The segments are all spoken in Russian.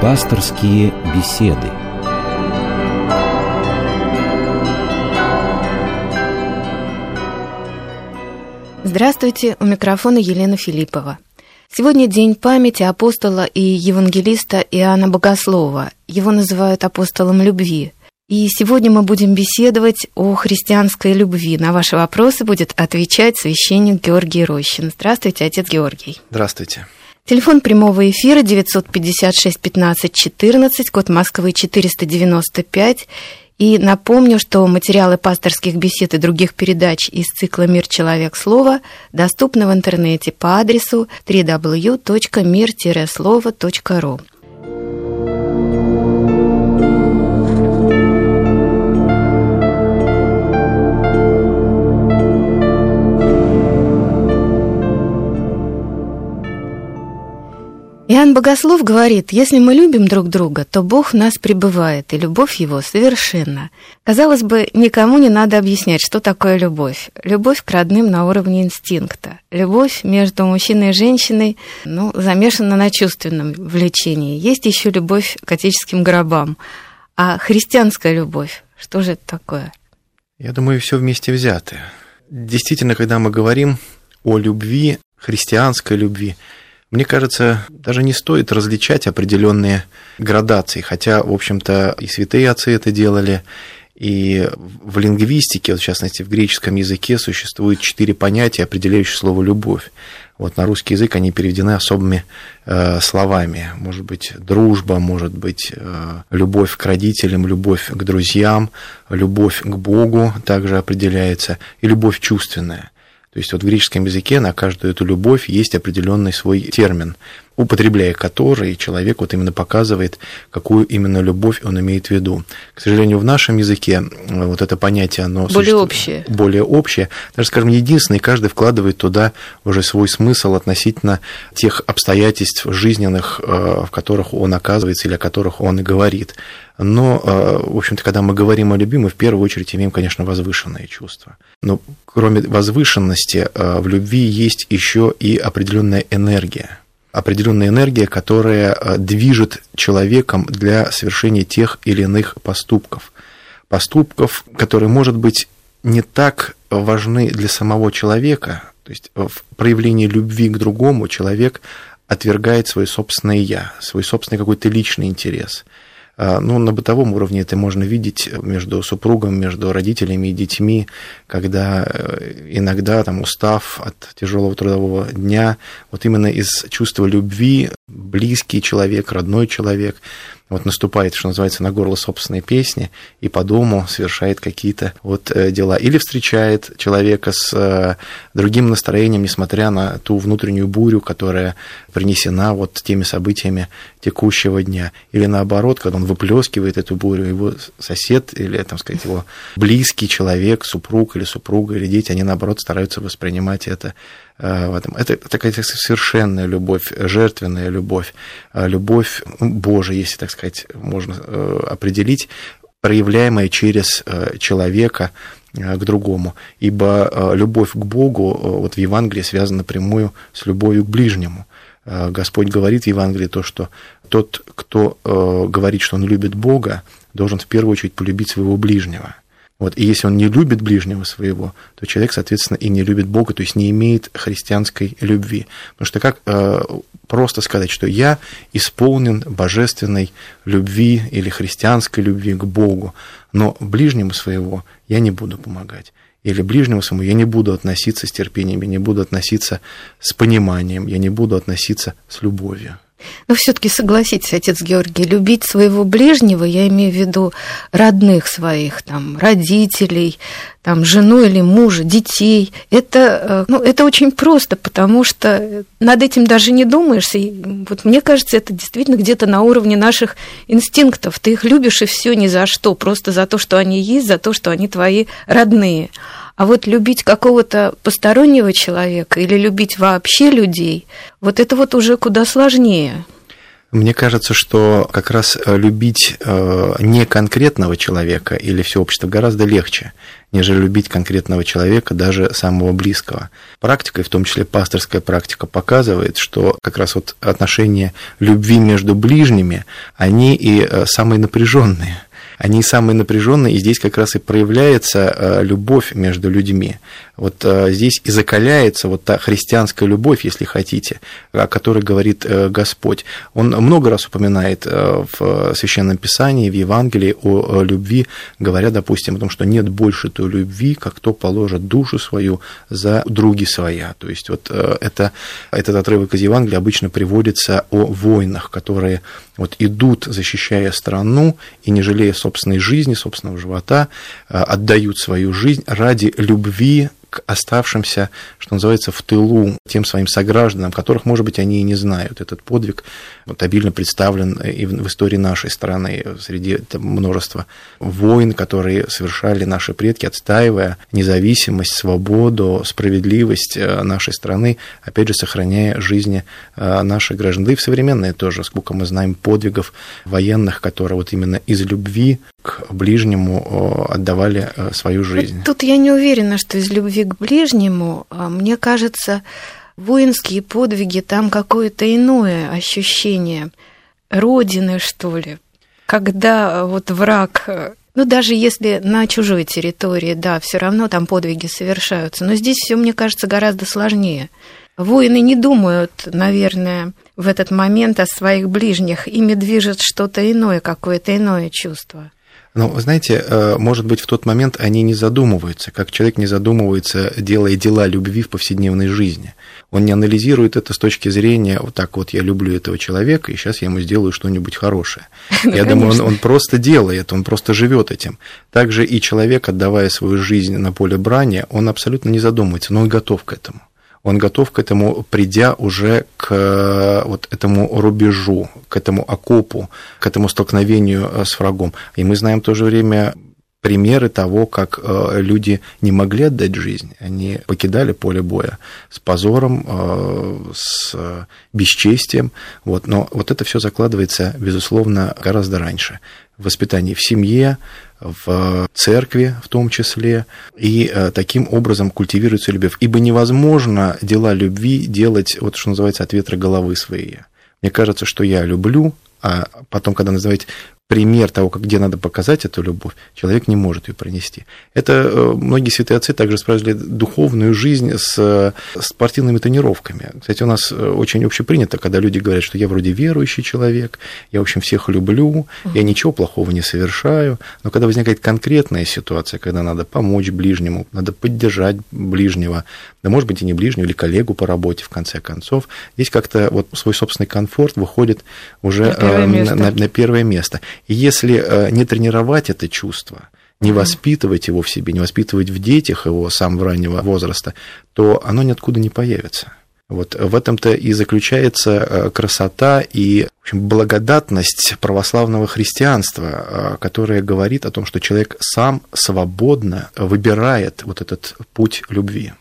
Пасторские беседы. Здравствуйте, у микрофона Елена Филиппова. Сегодня день памяти апостола и евангелиста Иоанна Богослова. Его называют апостолом любви. И сегодня мы будем беседовать о христианской любви. На ваши вопросы будет отвечать священник Георгий Рощин. Здравствуйте, отец Георгий. Здравствуйте. Телефон прямого эфира 956 15 14, код Москвы 495. И напомню, что материалы пасторских бесед и других передач из цикла «Мир. Человек. Слово» доступны в интернете по адресу www.mir-слово.ру. Иоанн Богослов говорит, если мы любим друг друга, то Бог в нас пребывает, и любовь Его совершенна. Казалось бы, никому не надо объяснять, что такое любовь. Любовь к родным на уровне инстинкта. Любовь между мужчиной и женщиной ну, замешана на чувственном влечении. Есть еще любовь к отеческим гробам. А христианская любовь, что же это такое? Я думаю, все вместе взято. Действительно, когда мы говорим о любви, христианской любви, мне кажется, даже не стоит различать определенные градации, хотя, в общем-то, и святые отцы это делали, и в лингвистике, вот в частности в греческом языке, существует четыре понятия, определяющие слово «любовь». Вот на русский язык они переведены особыми э, словами. Может быть, дружба, может быть, э, любовь к родителям, любовь к друзьям, любовь к Богу также определяется, и любовь чувственная. То есть вот в греческом языке на каждую эту любовь есть определенный свой термин, употребляя который человек вот именно показывает, какую именно любовь он имеет в виду. К сожалению, в нашем языке вот это понятие, оно более общее. Более общее. Даже, скажем, единственное, каждый вкладывает туда уже свой смысл относительно тех обстоятельств жизненных, э, в которых он оказывается или о которых он и говорит. Но, э, в общем-то, когда мы говорим о любви, мы в первую очередь имеем, конечно, возвышенные чувства. Но кроме возвышенности э, в любви есть еще и определенная энергия. Определенная энергия, которая э, движет человеком для совершения тех или иных поступков. Поступков, которые, может быть, не так важны для самого человека, то есть в проявлении любви к другому человек отвергает свое собственное «я», свой собственный какой-то личный интерес – ну, на бытовом уровне это можно видеть между супругом, между родителями и детьми, когда э, иногда, там, устав от тяжелого трудового дня, вот именно из чувства любви близкий человек, родной человек – вот наступает, что называется, на горло собственной песни и по дому совершает какие-то вот э, дела. Или встречает человека с э, другим настроением, несмотря на ту внутреннюю бурю, которая принесена вот теми событиями текущего дня. Или наоборот, когда он выплескивает эту бурю, его сосед или, там сказать, его близкий человек, супруг или супруга или дети, они наоборот стараются воспринимать это в этом. Это такая совершенная любовь, жертвенная любовь, э, любовь Божия, если так сказать, можно э, определить, проявляемая через человека к другому. Ибо любовь к Богу вот в Евангелии связана напрямую с любовью к ближнему. Господь говорит в Евангелии то, что тот, кто говорит, что он любит Бога, должен в первую очередь полюбить своего ближнего. Вот, и если он не любит ближнего своего, то человек, соответственно, и не любит Бога, то есть не имеет христианской любви. Потому что как э, просто сказать, что я исполнен божественной любви или христианской любви к Богу, но ближнему своего я не буду помогать. Или ближнему своему я не буду относиться с терпением, я не буду относиться с пониманием, я не буду относиться с любовью. Но все-таки согласитесь, отец Георгий, любить своего ближнего, я имею в виду родных своих, там, родителей, там, жену или мужа, детей, это, э, ну, это очень просто, потому что над этим даже не думаешь. И вот мне кажется, это действительно где-то на уровне наших инстинктов. Ты их любишь и все ни за что, просто за то, что они есть, за то, что они твои родные. А вот любить какого-то постороннего человека или любить вообще людей, вот это вот уже куда сложнее. Мне кажется, что как раз э, любить э, не конкретного человека или все общество гораздо легче, нежели любить конкретного человека, даже самого близкого. Практика, и в том числе пасторская практика, показывает, что как раз вот отношения любви между ближними, они и э, самые напряженные они самые напряженные, и здесь как раз и проявляется любовь между людьми. Вот э, здесь и закаляется вот та христианская любовь, если хотите, о которой говорит э, Господь. Он много раз упоминает э, в Священном Писании, в Евангелии о любви, говоря, допустим, о том, что нет больше той любви, как кто положит душу свою за други своя. То есть вот это, этот отрывок из Евангелия обычно приводится о войнах, которые вот идут, защищая страну и не жалея собственной жизни, собственного живота, отдают свою жизнь ради любви к оставшимся, что называется, в тылу, тем своим согражданам, которых, может быть, они и не знают. Этот подвиг вот, обильно представлен и в истории нашей страны, среди множества войн, которые совершали наши предки, отстаивая независимость, свободу, справедливость э, нашей страны, опять же, сохраняя жизни э, наших граждан. Да и в современные тоже, сколько мы знаем подвигов военных, которые вот именно из любви к ближнему отдавали э, свою жизнь. Вот тут я не уверена, что из любви к ближнему, а мне кажется, воинские подвиги, там какое-то иное ощущение родины, что ли, когда вот враг ну, даже если на чужой территории, да, все равно там подвиги совершаются. Но здесь все, мне кажется, гораздо сложнее. Воины не думают, наверное, в этот момент о своих ближних. Ими движет что-то иное, какое-то иное чувство. Но, знаете, э, может быть, в тот момент они не задумываются, как человек не задумывается, делая дела любви в повседневной жизни. Он не анализирует это с точки зрения, вот так вот я люблю этого человека, и сейчас я ему сделаю что-нибудь хорошее. Ну, я думаю, он, он просто делает, он просто живет этим. Также и человек, отдавая свою жизнь на поле брани, он абсолютно не задумывается, но он готов к этому он готов к этому, придя уже к вот этому рубежу, к этому окопу, к этому столкновению э, с врагом. И мы знаем в то же время примеры того, как э, люди не могли отдать жизнь, они покидали поле боя с позором, э, с бесчестием, вот, но вот это все закладывается, безусловно, гораздо раньше. Воспитании в семье, в церкви в том числе, и э, таким образом культивируется любовь. Ибо невозможно дела любви делать, вот что называется, от ветра головы своей. Мне кажется, что я люблю, а потом, когда называете пример того, как, где надо показать эту любовь, человек не может ее пронести. Это э, многие святые отцы также спрашивали духовную жизнь с э, спортивными тренировками. Кстати, у нас э, очень общепринято, когда люди говорят, что я вроде верующий человек, я, в общем, всех люблю, я ничего плохого не совершаю, но когда возникает конкретная ситуация, когда надо помочь ближнему, надо поддержать ближнего, да, может быть, и не ближнего, или коллегу по работе, в конце концов, здесь как-то вот свой собственный комфорт выходит уже на первое место. На, на первое место. И если э, не тренировать это чувство, не воспитывать его в себе, не воспитывать в детях его с самого раннего возраста, то оно ниоткуда не появится. Вот в этом-то и заключается э, красота и в общем, благодатность православного христианства, э, которое говорит о том, что человек сам свободно выбирает вот этот путь любви.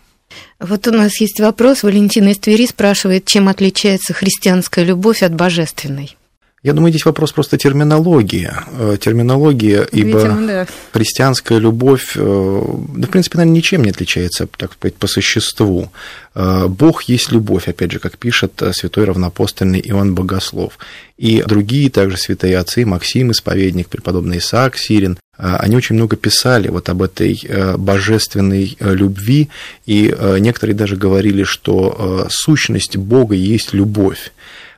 Вот у нас есть вопрос. Валентина из Твери спрашивает, чем отличается христианская любовь от божественной? Я думаю, здесь вопрос просто терминологии. Э, терминология, ибо Видимо, да. христианская любовь, э, да, в принципе, наверное, ничем не отличается, так сказать, по существу. Э, Бог есть любовь, опять же, как пишет святой равнопостольный Иоанн Богослов. И другие также святые отцы, Максим, исповедник, преподобный Исаак Сирин, они очень много писали вот об этой божественной любви, и некоторые даже говорили, что сущность Бога есть любовь.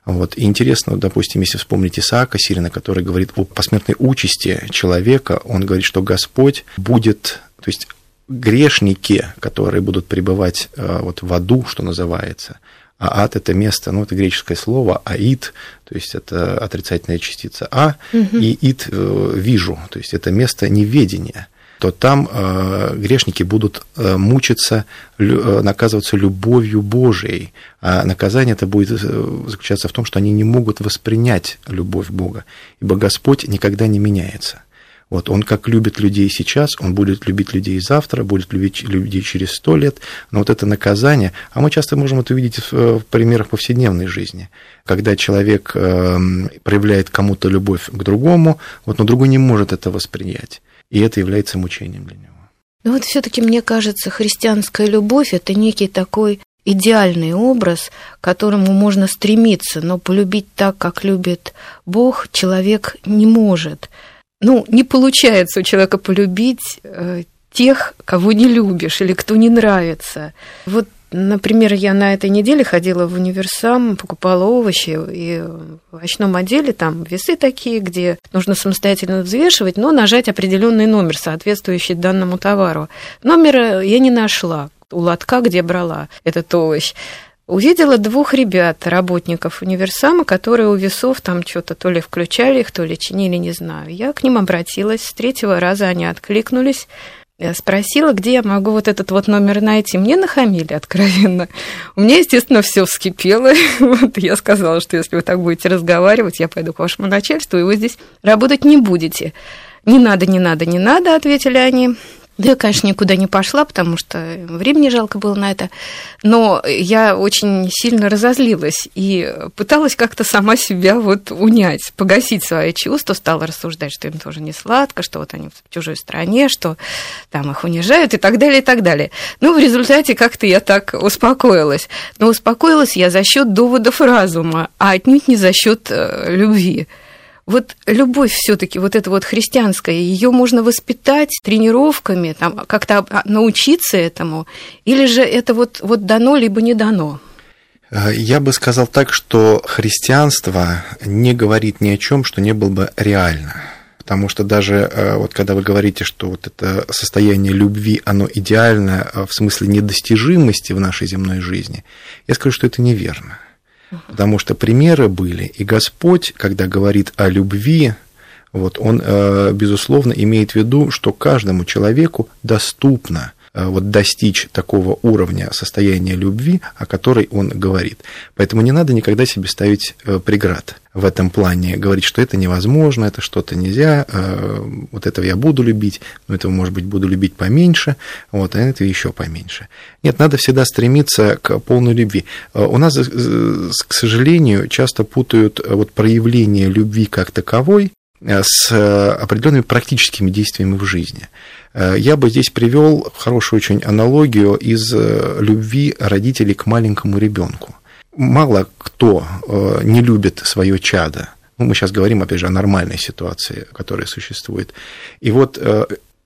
Вот. И интересно, допустим, если вспомнить Исаака Сирина, который говорит о посмертной участи человека, он говорит, что Господь будет, то есть грешники, которые будут пребывать э, вот в аду, что называется, а ад это место, ну это греческое слово, аид, то есть это отрицательная частица а, угу. и ид э, вижу, то есть это место неведения то там э, грешники будут э, мучиться, э, наказываться любовью Божией. А наказание это будет заключаться в том, что они не могут воспринять любовь Бога, ибо Господь никогда не меняется. Вот он как любит людей сейчас, он будет любить людей завтра, будет любить людей через сто лет. Но вот это наказание, а мы часто можем это увидеть в примерах повседневной жизни, когда человек эм, проявляет кому-то любовь к другому, вот, но другой не может это воспринять. И это является мучением для него. Ну вот все-таки мне кажется, христианская любовь это некий такой идеальный образ, к которому можно стремиться, но полюбить так, как любит Бог, человек не может. Ну, не получается у человека полюбить э, тех, кого не любишь или кто не нравится. Вот Например, я на этой неделе ходила в универсам, покупала овощи, и в овощном отделе там весы такие, где нужно самостоятельно взвешивать, но нажать определенный номер, соответствующий данному товару. Номера я не нашла у лотка, где брала этот овощ. Увидела двух ребят, работников универсама, которые у весов там что-то то ли включали их, то ли чинили, не знаю. Я к ним обратилась, с третьего раза они откликнулись, спросила, где я могу вот этот вот номер найти. Мне нахамили откровенно. У меня, естественно, все вскипело. Вот я сказала, что если вы так будете разговаривать, я пойду к вашему начальству, и вы здесь работать не будете. Не надо, не надо, не надо, ответили они. Да я, конечно, никуда не пошла, потому что времени жалко было на это. Но я очень сильно разозлилась и пыталась как-то сама себя вот унять, погасить свои чувства, стала рассуждать, что им тоже не сладко, что вот они в чужой стране, что там их унижают и так далее, и так далее. Ну, в результате как-то я так успокоилась. Но успокоилась я за счет доводов разума, а отнюдь не за счет э, любви. Вот любовь все-таки, вот эта вот христианская, ее можно воспитать тренировками, там, как-то научиться этому, или же это вот, вот дано, либо не дано? Э, я бы сказал так, что христианство не говорит ни о чем, что не было бы реально. Потому что даже э, вот когда вы говорите, что вот это состояние любви, оно идеально э, в смысле недостижимости в нашей земной жизни, я скажу, что это неверно. Потому что примеры были, и Господь, когда говорит о любви, вот, он, э, безусловно, имеет в виду, что каждому человеку доступно вот достичь такого уровня состояния любви, о которой он говорит. Поэтому не надо никогда себе ставить э, преград в этом плане, говорить, что это невозможно, это что-то нельзя, э, вот этого я буду любить, но этого, может быть, буду любить поменьше, вот, а это еще поменьше. Нет, надо всегда стремиться к полной любви. У нас, к сожалению, часто путают вот проявление любви как таковой с определенными практическими действиями в жизни. Э, я бы здесь привел хорошую очень аналогию из э, любви родителей к маленькому ребенку. Мало кто э, не любит свое чадо. Ну, мы сейчас говорим, опять же, о нормальной ситуации, которая существует. И вот,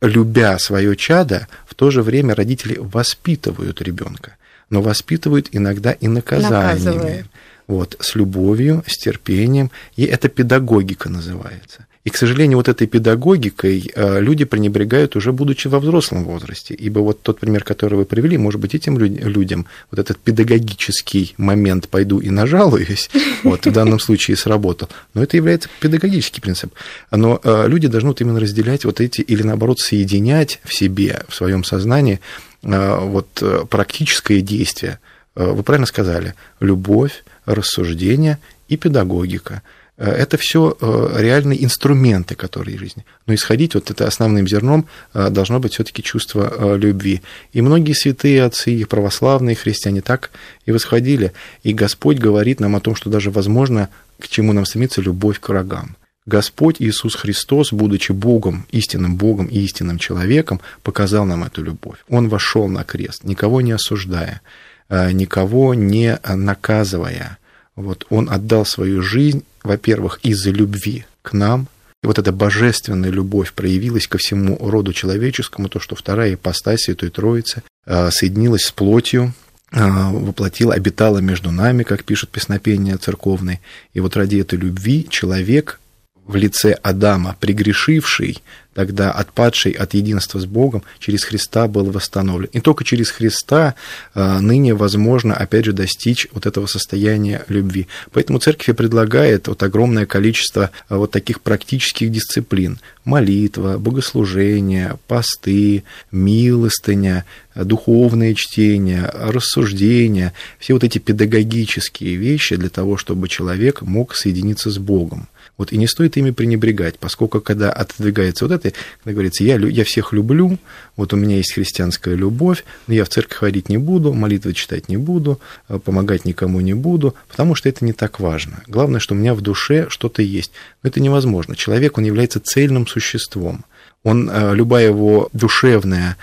любя свое чадо, в то же время родители воспитывают ребенка, но воспитывают иногда и наказаниями. Вот, с любовью, с терпением. И это педагогика называется. И, к сожалению, вот этой педагогикой э, люди пренебрегают уже будучи во взрослом возрасте. Ибо вот тот пример, который вы привели, может быть, этим людям вот этот педагогический момент «пойду и нажалуюсь», вот в данном случае сработал. Но это является педагогический принцип. Но э, люди должны вот именно разделять вот эти, или наоборот, соединять в себе, в своем сознании э, вот практическое действие. Вы правильно сказали, любовь, рассуждение и педагогика – Э, это все э, реальные инструменты, которые жизни. Но исходить вот это основным зерном э, должно быть все-таки чувство любви. И многие святые отцы, и православные христиане так и восходили. И Господь говорит нам о том, что даже возможно, к чему нам стремится любовь к врагам. Господь Иисус Христос, будучи Богом, истинным Богом и истинным человеком, показал нам эту любовь. Он вошел на крест, никого не осуждая, никого не наказывая. Вот он отдал свою жизнь во-первых, из-за любви к нам, и вот эта божественная любовь проявилась ко всему роду человеческому, то, что вторая ипостась Святой Троицы а, соединилась с плотью, а, воплотила, обитала между нами, как пишет песнопение церковное. И вот ради этой любви человек в лице Адама, пригрешивший, тогда отпадший от единства с Богом, через Христа был восстановлен. И только через Христа а, ныне возможно, опять же, достичь вот этого состояния любви. Поэтому церковь предлагает вот огромное количество а, вот таких практических дисциплин. Молитва, богослужение, посты, милостыня, духовное чтение, рассуждение, все вот эти педагогические вещи для того, чтобы человек мог соединиться с Богом. Вот, и не стоит ими пренебрегать, поскольку когда отодвигается вот это, когда говорится, я, я всех люблю, вот у меня есть христианская любовь, но я в церковь ходить не буду, молитвы читать не буду, э, помогать никому не буду, потому что это не так важно. Главное, что у меня в душе что-то есть. Но это невозможно. Человек, он является цельным существом. Он, э, любая его душевная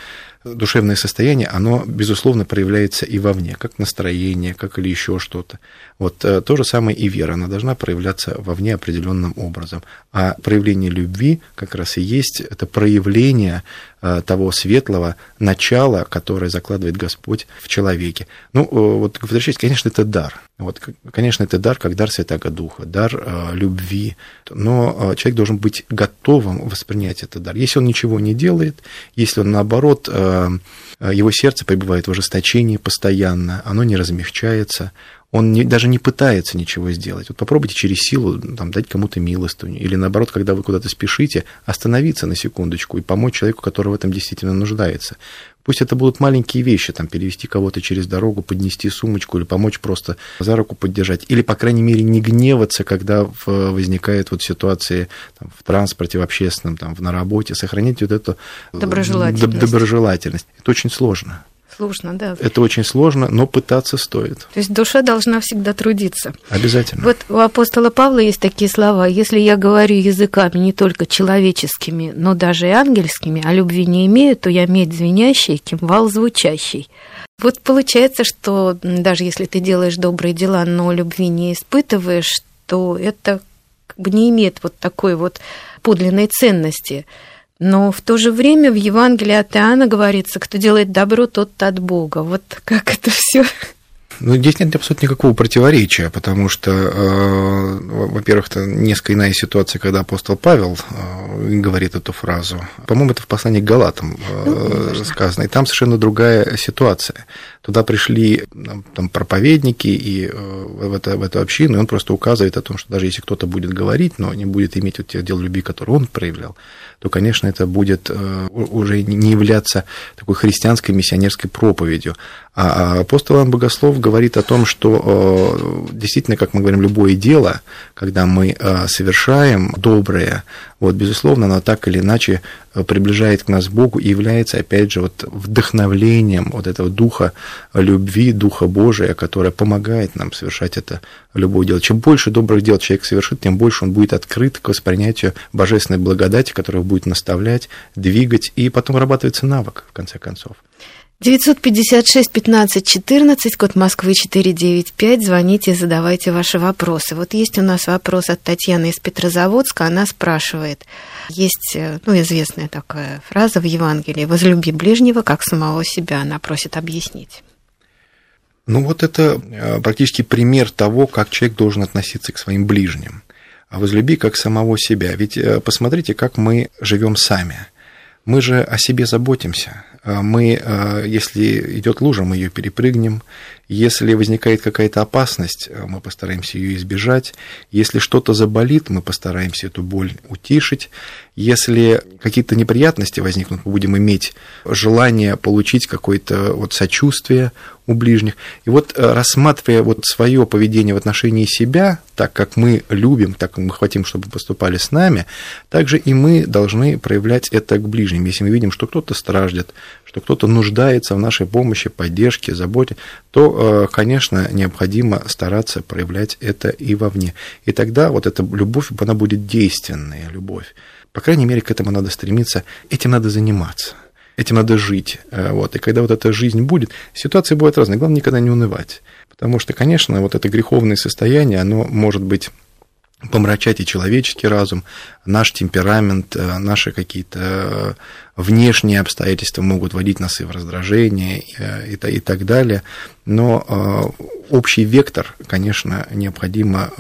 душевное состояние, оно, безусловно, проявляется и вовне, как настроение, как или еще что-то. Вот э, то же самое и вера, она должна проявляться вовне определенным образом. А проявление любви как раз и есть это проявление того светлого начала, которое закладывает Господь в человеке. Ну, э, вот возвращаясь, конечно, это дар. Вот, конечно, это дар, как дар Святаго Духа, дар э, любви. Но человек должен быть готовым воспринять этот дар. Если он ничего не делает, если он, наоборот, э, его сердце пребывает в ожесточении постоянно, оно не размягчается, он не, даже не пытается ничего сделать. Вот попробуйте через силу там, дать кому-то милостыню. Или наоборот, когда вы куда-то спешите, остановиться на секундочку и помочь человеку, который в этом действительно нуждается. Пусть это будут маленькие вещи, там, перевести кого-то через дорогу, поднести сумочку или помочь просто за руку поддержать. Или, по крайней мере, не гневаться, когда возникает вот ситуации там, в транспорте, в общественном, там, на работе, сохранить вот эту доброжелательность. доброжелательность. Это очень сложно. Сложно, да. Это очень сложно, но пытаться стоит. То есть душа должна всегда трудиться. Обязательно. Вот у апостола Павла есть такие слова. Если я говорю языками не только человеческими, но даже и ангельскими, а любви не имею, то я медь звенящий, кимвал звучащий. Вот получается, что даже если ты делаешь добрые дела, но любви не испытываешь, то это как бы не имеет вот такой вот подлинной ценности. Но в то же время в Евангелии от Иоанна говорится, кто делает добро, тот от Бога. Вот как это все ну, здесь нет абсолютно никакого противоречия, потому что, э, во-первых, это несколько иная ситуация, когда апостол Павел э, говорит эту фразу. По-моему, это в послании к Галатам э, ну, сказано. И там совершенно другая ситуация. Туда пришли там, проповедники и э, в, это, в эту общину, и он просто указывает о том, что даже если кто-то будет говорить, но не будет иметь вот тех дел любви, которые он проявлял, то, конечно, это будет э, уже не являться такой христианской миссионерской проповедью. А, а апостол Иоанн Богослов говорит о том, что э, действительно, как мы говорим, любое дело, когда мы совершаем доброе, вот, безусловно, оно так или иначе приближает к нас Богу и является, опять же, вот вдохновлением вот этого духа любви, духа Божия, которое помогает нам совершать это любое дело. Чем больше добрых дел человек совершит, тем больше он будет открыт к воспринятию божественной благодати, которая будет наставлять, двигать, и потом вырабатывается навык, в конце концов. 956 15 14, код Москвы 495. Звоните, задавайте ваши вопросы. Вот есть у нас вопрос от Татьяны из Петрозаводска. Она спрашивает. Есть э, ну, известная такая фраза в Евангелии «Возлюби ближнего, как самого себя». Она просит объяснить. Ну вот это э, практически пример того, как человек должен относиться к своим ближним. А возлюби как самого себя. Ведь э, посмотрите, как мы живем сами. Мы же о себе заботимся. Мы, если идет лужа, мы ее перепрыгнем. Если возникает какая-то опасность, мы постараемся ее избежать. Если что-то заболит, мы постараемся эту боль утишить. Если какие-то неприятности возникнут, мы будем иметь желание получить какое-то вот сочувствие у ближних. И вот э, рассматривая вот свое поведение в отношении себя, так как мы любим, так как мы хотим, чтобы поступали с нами, также и мы должны проявлять это к ближним. Если мы видим, что кто-то страждет, что кто-то нуждается в нашей помощи, поддержке, заботе, то, э, конечно, необходимо стараться проявлять это и вовне. И тогда вот эта любовь, она будет действенная любовь. По крайней мере, к этому надо стремиться, этим надо заниматься, этим надо жить. Э, вот. И когда вот эта жизнь будет, ситуации будут разные, главное никогда не унывать. Потому что, конечно, вот это греховное состояние, оно может быть помрачать и человеческий разум, наш темперамент, э, наши какие-то э, внешние обстоятельства могут вводить нас и в раздражение э, и, и так далее. Но общий вектор, конечно, необходимо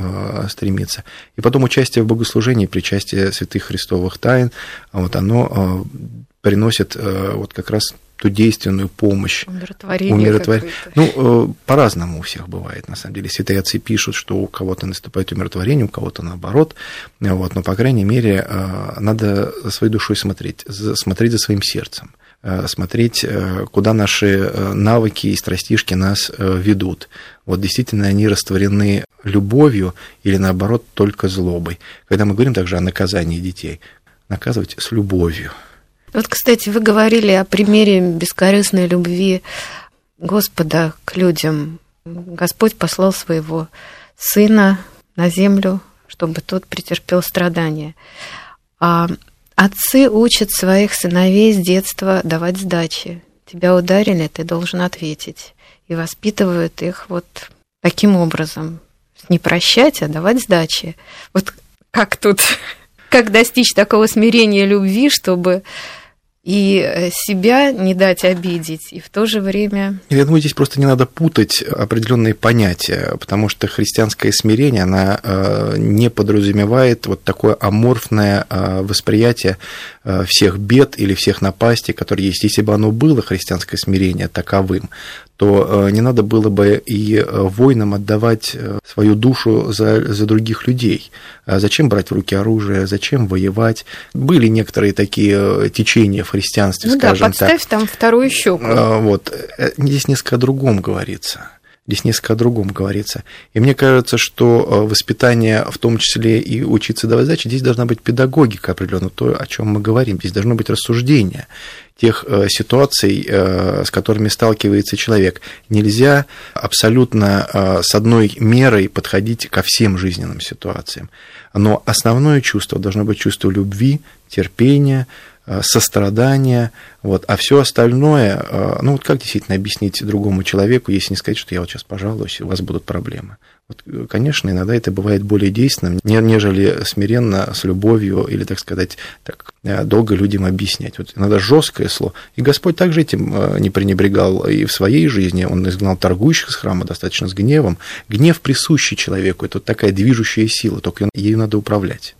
стремиться. И потом участие в богослужении, причастие святых христовых тайн, вот оно приносит вот как раз ту действенную помощь. Умиротворение. Умиротворение. Ну, э, по-разному у всех бывает, на самом деле. Святые отцы пишут, что у кого-то наступает умиротворение, у кого-то наоборот. Вот, но, по крайней мере, э, надо за своей душой смотреть, смотреть за своим сердцем э, смотреть, куда наши навыки и страстишки нас ведут. Вот действительно они растворены любовью или, наоборот, только злобой. Когда мы говорим также о наказании детей, наказывать с любовью. Вот, кстати, вы говорили о примере бескорыстной любви Господа к людям. Господь послал своего сына на землю, чтобы тот претерпел страдания. А отцы учат своих сыновей с детства давать сдачи. Тебя ударили, ты должен ответить. И воспитывают их вот таким образом. Не прощать, а давать сдачи. Вот как тут, как достичь такого смирения любви, чтобы и э, себя не дать обидеть, и в то же время... Я думаю, здесь просто не надо путать определенные понятия, потому что христианское смирение, она э, не подразумевает вот такое аморфное э, восприятие всех бед или всех напастей, которые есть. Если бы оно было, христианское смирение, таковым, то не надо было бы и воинам отдавать свою душу за, за других людей. А зачем брать в руки оружие, зачем воевать? Были некоторые такие течения христианстве, ну скажем да, подставь так. там вторую щеку. А, вот. Э, здесь несколько о другом говорится. Здесь несколько о другом говорится. И мне кажется, что э, воспитание, в том числе и учиться давать задачи, здесь должна быть педагогика определенно, то, о чем мы говорим. Здесь должно быть рассуждение тех э, ситуаций, с которыми сталкивается человек. Нельзя абсолютно с одной мерой подходить ко всем жизненным ситуациям. Но основное чувство должно быть чувство любви, терпения, Э, сострадание, вот, а все остальное, э, ну вот как действительно объяснить другому человеку, если не сказать, что я вот сейчас пожалуюсь, у вас будут проблемы. Вот, э, конечно, иногда это бывает более действенным, нежели смиренно, с любовью или, так сказать, так долго людям объяснять. Вот иногда жесткое слово. И Господь также этим не пренебрегал и в своей жизни. Он изгнал торгующих с храма достаточно с гневом. Гнев присущий человеку, это вот такая движущая сила, только ею надо управлять.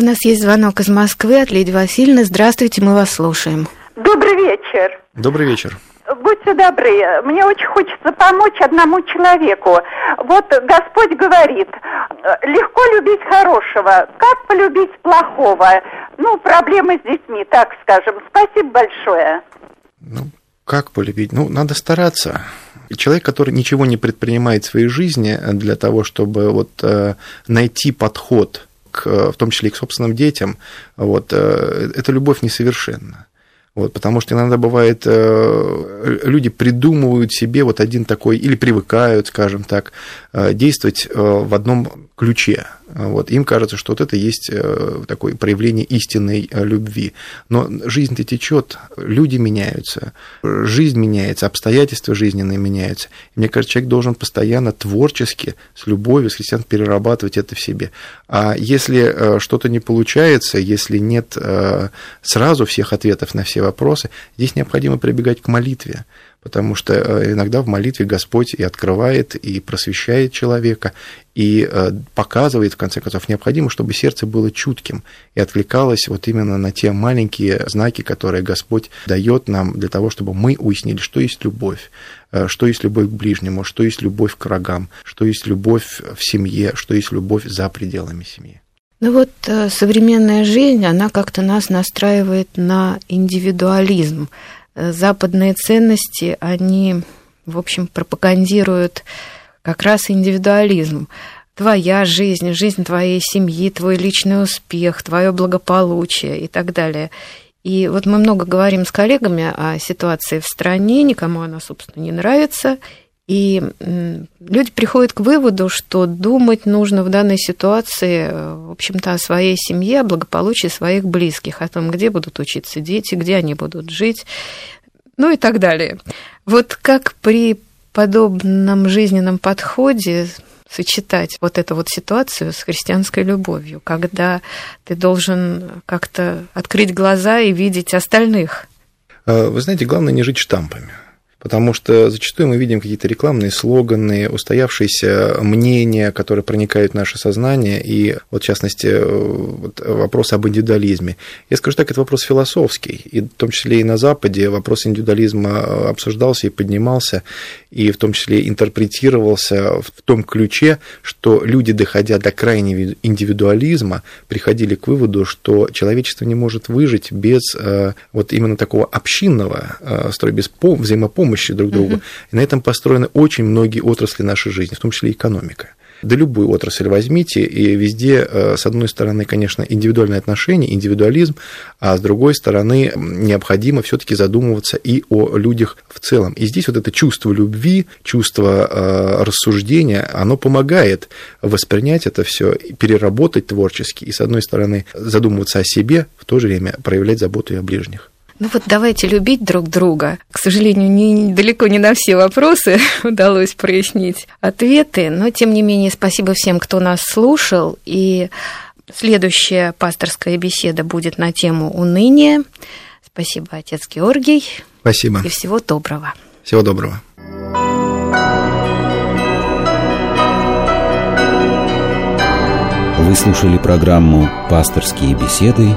У нас есть звонок из Москвы от Лидии Васильевны. Здравствуйте, мы вас слушаем. Добрый вечер. Добрый вечер. Будьте добры, мне очень хочется помочь одному человеку. Вот Господь говорит, легко любить хорошего, как полюбить плохого? Ну, проблемы с детьми, так скажем. Спасибо большое. Ну, как полюбить? Ну, надо стараться. Человек, который ничего не предпринимает в своей жизни для того, чтобы вот э, найти подход к, в том числе и к собственным детям, вот, э, эта любовь несовершенна. Вот, потому что иногда бывает, э, люди придумывают себе вот один такой, или привыкают, скажем так, э, действовать в одном ключе. Вот, им кажется, что вот это есть э, такое проявление истинной э, любви. Но жизнь-то течет, люди меняются, жизнь меняется, обстоятельства жизненные меняются. И мне кажется, человек должен постоянно творчески, с любовью, с христиан перерабатывать это в себе. А если э, что-то не получается, если нет сразу всех ответов на все вопросы, здесь необходимо прибегать к молитве потому что э, иногда в молитве Господь и открывает, и просвещает человека, и э, показывает, в конце концов, необходимо, чтобы сердце было чутким и отвлекалось вот именно на те маленькие знаки, которые Господь дает нам для того, чтобы мы уяснили, что есть любовь, э, что есть любовь к ближнему, что есть любовь к врагам, что есть любовь в семье, что есть любовь за пределами семьи. Ну вот современная жизнь, она как-то нас настраивает на индивидуализм. Э, западные ценности, они, в общем, пропагандируют как раз индивидуализм. Твоя жизнь, жизнь твоей семьи, твой личный успех, твое благополучие и так далее. И вот мы много говорим с коллегами о ситуации в стране, никому она, собственно, не нравится. И люди приходят к выводу, что думать нужно в данной ситуации, э, в общем-то, о своей семье, о благополучии своих близких, о том, где будут учиться дети, где они будут жить, ну и так далее. Вот как при подобном жизненном подходе сочетать вот эту вот ситуацию с христианской любовью, когда ты должен как-то открыть глаза и видеть остальных? Э, вы знаете, главное не жить штампами потому что зачастую мы видим какие-то рекламные слоганы, устоявшиеся мнения, которые проникают в наше сознание, и вот в частности вот, вопрос об индивидуализме. Я скажу так, это вопрос философский, и в том числе и на Западе вопрос индивидуализма обсуждался и поднимался, и в том числе интерпретировался в том ключе, что люди, доходя до крайнего индивидуализма, приходили к выводу, что человечество не может выжить без э, вот именно такого общинного э, строя, без взаимопомощи друг другу. Угу. И на этом построены очень многие отрасли нашей жизни, в том числе экономика. Да любую отрасль возьмите, и везде, э, с одной стороны, конечно, индивидуальные отношения, индивидуализм, а с другой стороны, необходимо все таки задумываться и о людях в целом. И здесь вот это чувство любви, чувство э, рассуждения, оно помогает воспринять это все, переработать творчески, и, с одной стороны, задумываться о себе, в то же время проявлять заботу и о ближних. Ну вот давайте любить друг друга. К сожалению, не, далеко не на все вопросы удалось прояснить ответы, но тем не менее спасибо всем, кто нас слушал. И следующая пасторская беседа будет на тему уныния. Спасибо, отец Георгий. Спасибо. И всего доброго. Всего доброго. Вы слушали программу «Пасторские беседы»